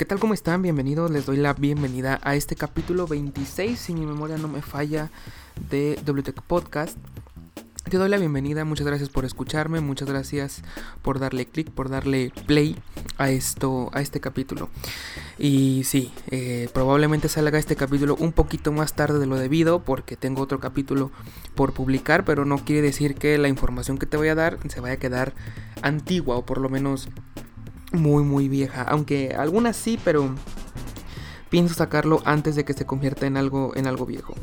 ¿Qué tal? ¿Cómo están? Bienvenidos. Les doy la bienvenida a este capítulo 26, si mi memoria no me falla, de WTEC Podcast. Te doy la bienvenida, muchas gracias por escucharme, muchas gracias por darle clic, por darle play a esto, a este capítulo. Y sí, eh, probablemente salga este capítulo un poquito más tarde de lo debido, porque tengo otro capítulo por publicar, pero no quiere decir que la información que te voy a dar se vaya a quedar antigua o por lo menos muy muy vieja, aunque algunas sí, pero pienso sacarlo antes de que se convierta en algo en algo viejo.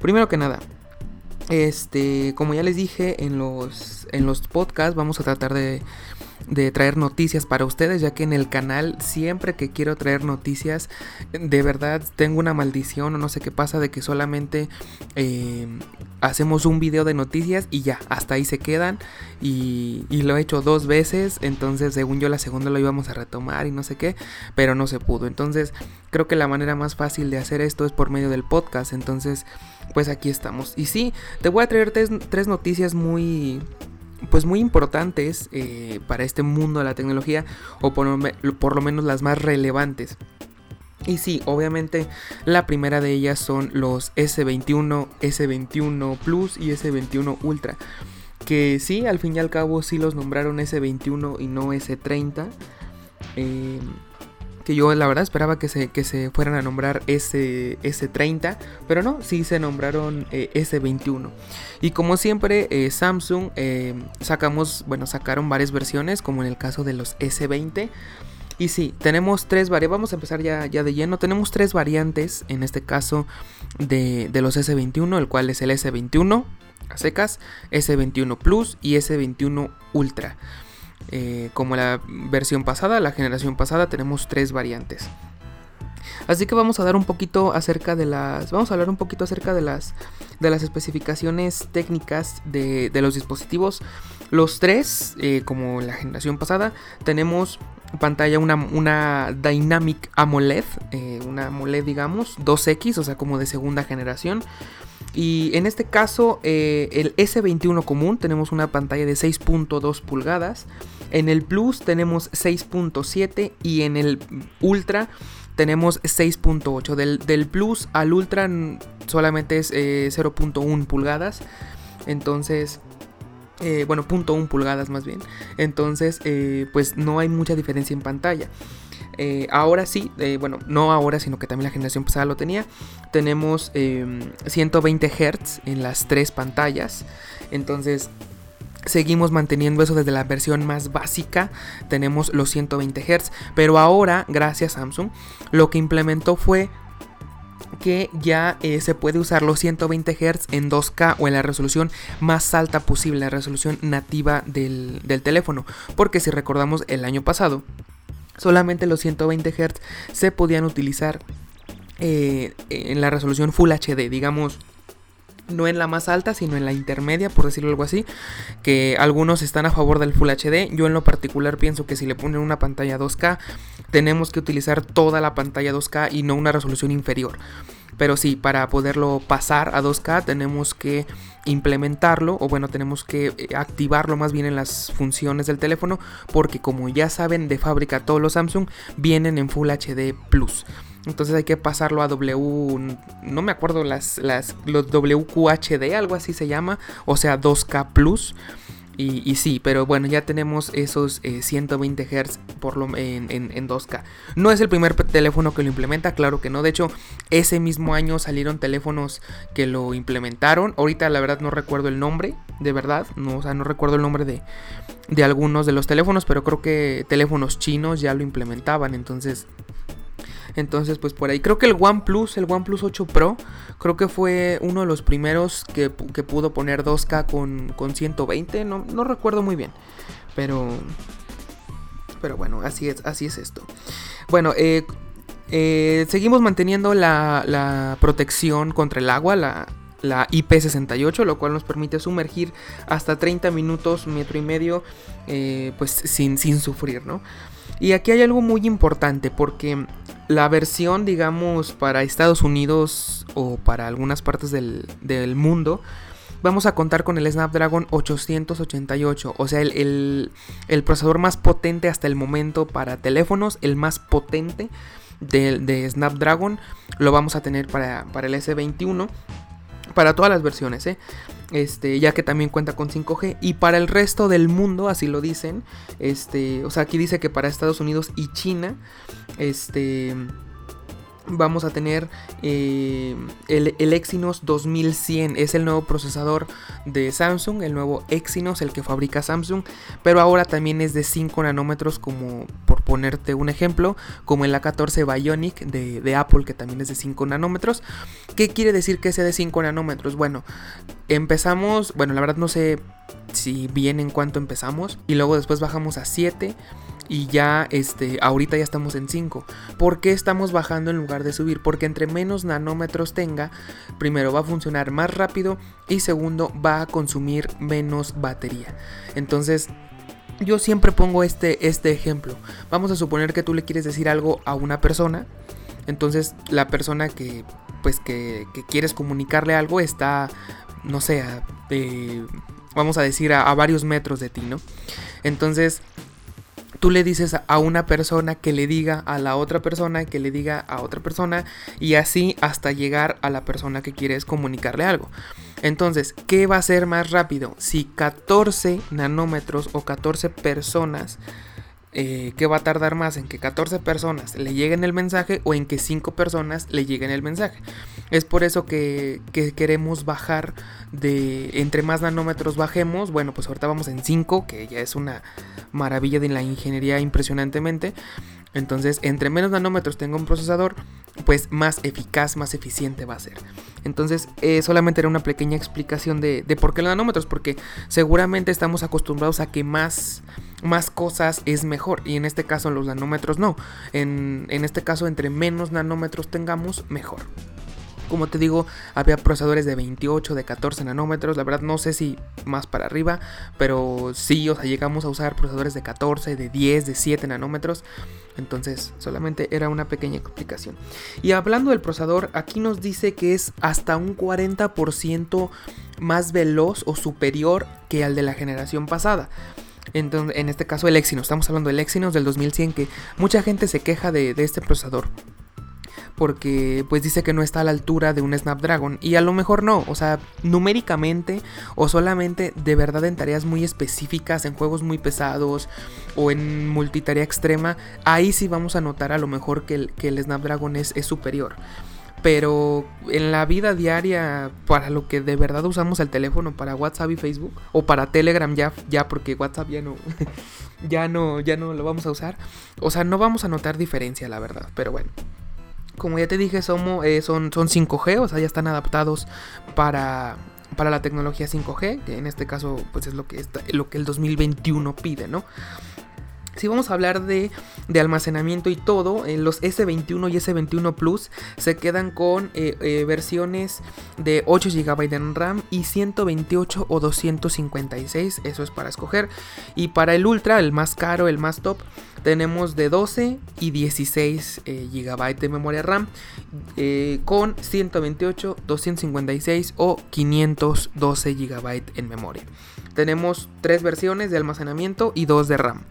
Primero que nada, este, como ya les dije en los en los podcasts vamos a tratar de de traer noticias para ustedes, ya que en el canal siempre que quiero traer noticias, de verdad tengo una maldición o no sé qué pasa de que solamente eh, hacemos un video de noticias y ya, hasta ahí se quedan y, y, lo he hecho dos veces, entonces según yo la segunda lo íbamos a retomar y no sé qué, pero no se pudo. Entonces creo que la manera más fácil de hacer esto es por medio del podcast, entonces pues aquí estamos. Y sí, te voy a traer tres, tres noticias muy pues muy importantes eh, para este mundo de la tecnología o por, lo menos las más relevantes. Y sí, obviamente la primera de ellas son los S21, S21 Plus y S21 Ultra. Que sí, al fin y al cabo sí los nombraron S21 y no S30. Eh, que yo la verdad esperaba que se, que se fueran a nombrar S, S30, pero no, sí se nombraron eh, S21. Y como siempre, eh, Samsung eh, sacamos, bueno, sacaron varias versiones, como en el caso de los S20. Y sí, tenemos tres variantes, vamos a empezar ya, ya de lleno, tenemos tres variantes, en este caso de, de los S21, el cual es el S21 a secas, S21 Plus y S21 Ultra. Eh, como la versión pasada, la generación pasada, tenemos tres variantes. Así que vamos a dar un poquito acerca de las. Vamos a hablar un poquito acerca de las. De las especificaciones técnicas de, los dispositivos. Los tres, eh, como la generación pasada, tenemos pantalla una, una Dynamic AMOLED. Eh, una AMOLED, digamos, 2X, o sea, como de segunda generación. Y en este caso, el S21 común, tenemos una pantalla de 6.2 pulgadas. En el Plus tenemos 6.7 y en el Ultra tenemos 6.8. Del, Plus al Ultra solamente es 0.1 eh, pulgadas. Entonces, eh, bueno, 0.1 pulgadas más bien. Entonces, eh, pues no hay mucha diferencia en pantalla. ahora sí, bueno, no ahora, sino que también la generación pasada lo tenía. Tenemos 120 Hz en las tres pantallas. Entonces, Seguimos manteniendo eso desde la versión más básica, tenemos los 120 Hz, pero ahora, gracias a Samsung, lo que implementó fue que ya eh, se puede usar los 120 Hz en 2K o en la resolución más alta posible, la resolución nativa del, teléfono. Porque si recordamos el año pasado, solamente los 120 Hz se podían utilizar eh, en la resolución Full HD, digamos no en la más alta, sino en la intermedia, por decirlo algo así, que algunos están a favor del Full HD, yo en lo particular pienso que si le ponen una pantalla 2K, tenemos que utilizar toda la pantalla 2K y no una resolución inferior. Pero sí, para poderlo pasar a 2K tenemos que implementarlo o bueno, tenemos que eh, activarlo más bien en las funciones del teléfono porque como ya saben de fábrica todos los Samsung vienen en Full HD Plus. Entonces hay que pasarlo a W, no me acuerdo las, las los WQHD, algo así se llama, o sea 2K Plus. Y, sí, pero bueno, ya tenemos esos 120 eh, Hz por lo, en, en, 2K. No es el primer teléfono que lo implementa, claro que no. De hecho, ese mismo año salieron teléfonos que lo implementaron. Ahorita la verdad no recuerdo el nombre, de verdad. No, o sea, no recuerdo el nombre de, de algunos de los teléfonos, pero creo que teléfonos chinos ya lo implementaban. Entonces, entonces, pues por ahí. Creo que el OnePlus, el OnePlus 8 Pro, creo que fue uno de los primeros que, pudo poner 2K con, con 120. No, no, recuerdo muy bien. Pero. Pero bueno, así es, así es esto. Bueno, eh, eh, seguimos manteniendo la, la, protección contra el agua, la, la IP68, lo cual nos permite sumergir hasta 30 minutos, metro y medio, eh, pues sin, sin sufrir, ¿no? Y aquí hay algo muy importante porque la versión, digamos, para Estados Unidos o para algunas partes del, mundo vamos a contar con el Snapdragon 888, o sea, el, procesador más potente hasta el momento para teléfonos, el más potente de, Snapdragon, lo vamos a tener para, para el S21 para todas las versiones, ¿eh? Este, ya que también cuenta con 5G y para el resto del mundo, así lo dicen, este, o sea, aquí dice que para Estados Unidos y China, este, vamos a tener eh, el, Exynos 2100. Es el nuevo procesador de Samsung, el nuevo Exynos, el que fabrica Samsung. Pero ahora también es de 5 nanómetros, como ponerte un ejemplo, como el A14 Bionic de, Apple, que también es de 5 nanómetros. ¿Qué quiere decir que sea de 5 nanómetros? Bueno, empezamos, bueno, la verdad no sé si bien en cuánto empezamos. Y luego después bajamos a 7 y ya este ahorita ya estamos en 5. ¿Por qué estamos bajando en lugar de subir? Porque entre menos nanómetros tenga, primero va a funcionar más rápido y segundo va a consumir menos batería. Entonces, yo siempre pongo este, este ejemplo. Vamos a suponer que tú le quieres decir algo a una persona. Entonces, la persona que pues que, quieres comunicarle algo está, no sé, vamos a decir a, a varios metros de ti, ¿no? Entonces, tú le dices a una persona que le diga a la otra persona, que le diga a otra persona y así hasta llegar a la persona que quieres comunicarle algo. Entonces, ¿qué va a ser más rápido? Si 14 nanómetros o 14 personas eh, ¿qué va a tardar más? ¿En que 14 personas le lleguen el mensaje o en que 5 personas le lleguen el mensaje? Es por eso que, queremos bajar de... Entre más nanómetros bajemos, bueno, pues ahorita vamos en 5, que ya es una maravilla de la ingeniería impresionantemente. Entonces, entre menos nanómetros tenga un procesador, pues más eficaz, más eficiente va a ser. Entonces, eh, solamente era una pequeña explicación de, de por qué los nanómetros, porque seguramente estamos acostumbrados a que más más cosas es mejor. Y en este caso los nanómetros no. En, este caso entre menos nanómetros tengamos, mejor. Como te digo, había procesadores de 28, de 14 nanómetros. La verdad no sé si más para arriba, pero sí, o sea, llegamos a usar procesadores de 14, de 10, de 7 nanómetros. Entonces, solamente era una pequeña explicación. Y hablando del procesador, aquí nos dice que es hasta un 40% más veloz o superior que al de la generación pasada. En este caso el Exynos, estamos hablando del Exynos del 2100 que mucha gente se queja de, este procesador. Porque pues dice que no está a la altura de un Snapdragon. Y a lo mejor no, o sea, numéricamente o solamente de verdad en tareas muy específicas, en juegos muy pesados o en multitarea extrema, ahí sí vamos a notar a lo mejor que el, que Snapdragon es superior pero en la vida diaria, para lo que de verdad usamos el teléfono, para WhatsApp y Facebook, o para Telegram ya, ya porque WhatsApp ya no, ya no, ya no lo vamos a usar. O sea, no vamos a notar diferencia, la verdad. Pero bueno. Como ya te dije, somos, eh, son, son 5G, o sea, ya están adaptados para, para la tecnología 5G, que en este caso pues es lo que, está, lo que el 2021 pide, ¿no? Si vamos a hablar de, almacenamiento y todo, eh, los S21 y S21 Plus se quedan con eh, eh, versiones de 8 GB en RAM y 128 o 256, eso es para escoger. Y para el Ultra, el más caro, el más top, tenemos de 12 y 16 GB de memoria RAM con 128, 256 o 512 GB en memoria. Tenemos tres versiones de almacenamiento y dos de RAM.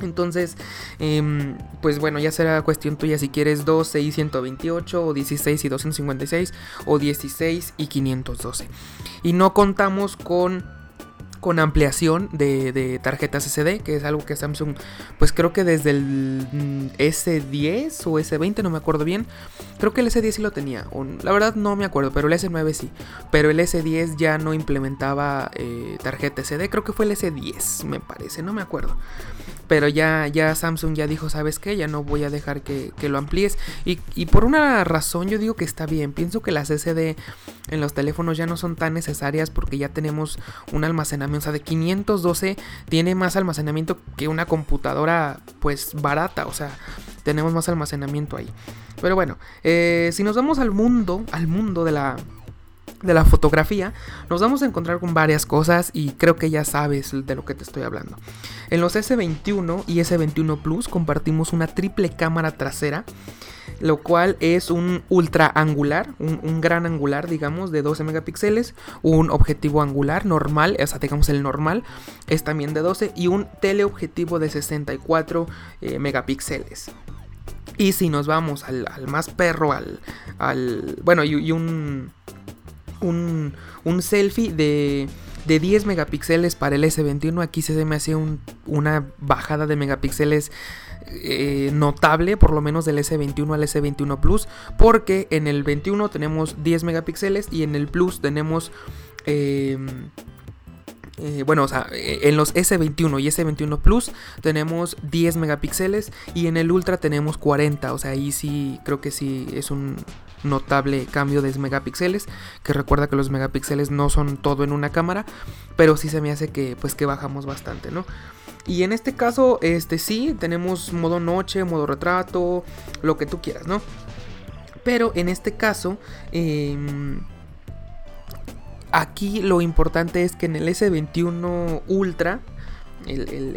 Entonces, em, pues bueno, ya será cuestión tuya si quieres 12 y 128 o 16 y 256 o 16 y 512. Y no contamos con con ampliación de, tarjetas SD, que es algo que Samsung, pues creo que desde el mm, S10 o S20, no me acuerdo bien, creo que el S10 sí lo tenía, la verdad no me acuerdo, pero el S9 sí, pero el S10 ya no implementaba eh, tarjeta SD, creo que fue el S10, me parece, no me acuerdo. Pero ya, ya Samsung ya dijo, ¿sabes qué? Ya no voy a dejar que, lo amplíes. Y, y, por una razón yo digo que está bien. Pienso que las SD en los teléfonos ya no son tan necesarias porque ya tenemos un almacenamiento. O sea, de 512 tiene más almacenamiento que una computadora pues barata. O sea, tenemos más almacenamiento ahí. Pero bueno, eh, si nos vamos al mundo, al mundo de la de la fotografía, nos vamos a encontrar con varias cosas y creo que ya sabes de lo que te estoy hablando. En los S21 y S21 Plus compartimos una triple cámara trasera lo cual es un ultra angular, un, gran angular, digamos, de 12 megapíxeles, un objetivo angular normal, o sea, digamos el normal, es también de 12, y un teleobjetivo de 64 eh, megapíxeles. Y si nos vamos al, más perro, al, al bueno, y, un, un, un selfie de de 10 megapíxeles para el S21. Aquí se me hace una bajada de megapíxeles eh, notable, por lo menos del S21 al S21 Plus, porque en el 21 tenemos 10 megapíxeles y en el Plus tenemos... Em, eh, bueno, o sea, en los S21 y S21 Plus tenemos 10 megapíxeles y en el Ultra tenemos 40. O sea, ahí sí creo que sí es un notable cambio de megapíxeles. Que recuerda que los megapíxeles no son todo en una cámara, pero sí se me hace que pues que bajamos bastante, ¿no? Y en este caso, este sí, tenemos modo noche, modo retrato, lo que tú quieras, ¿no? Pero en este caso, em, aquí lo importante es que en el S21 Ultra, el,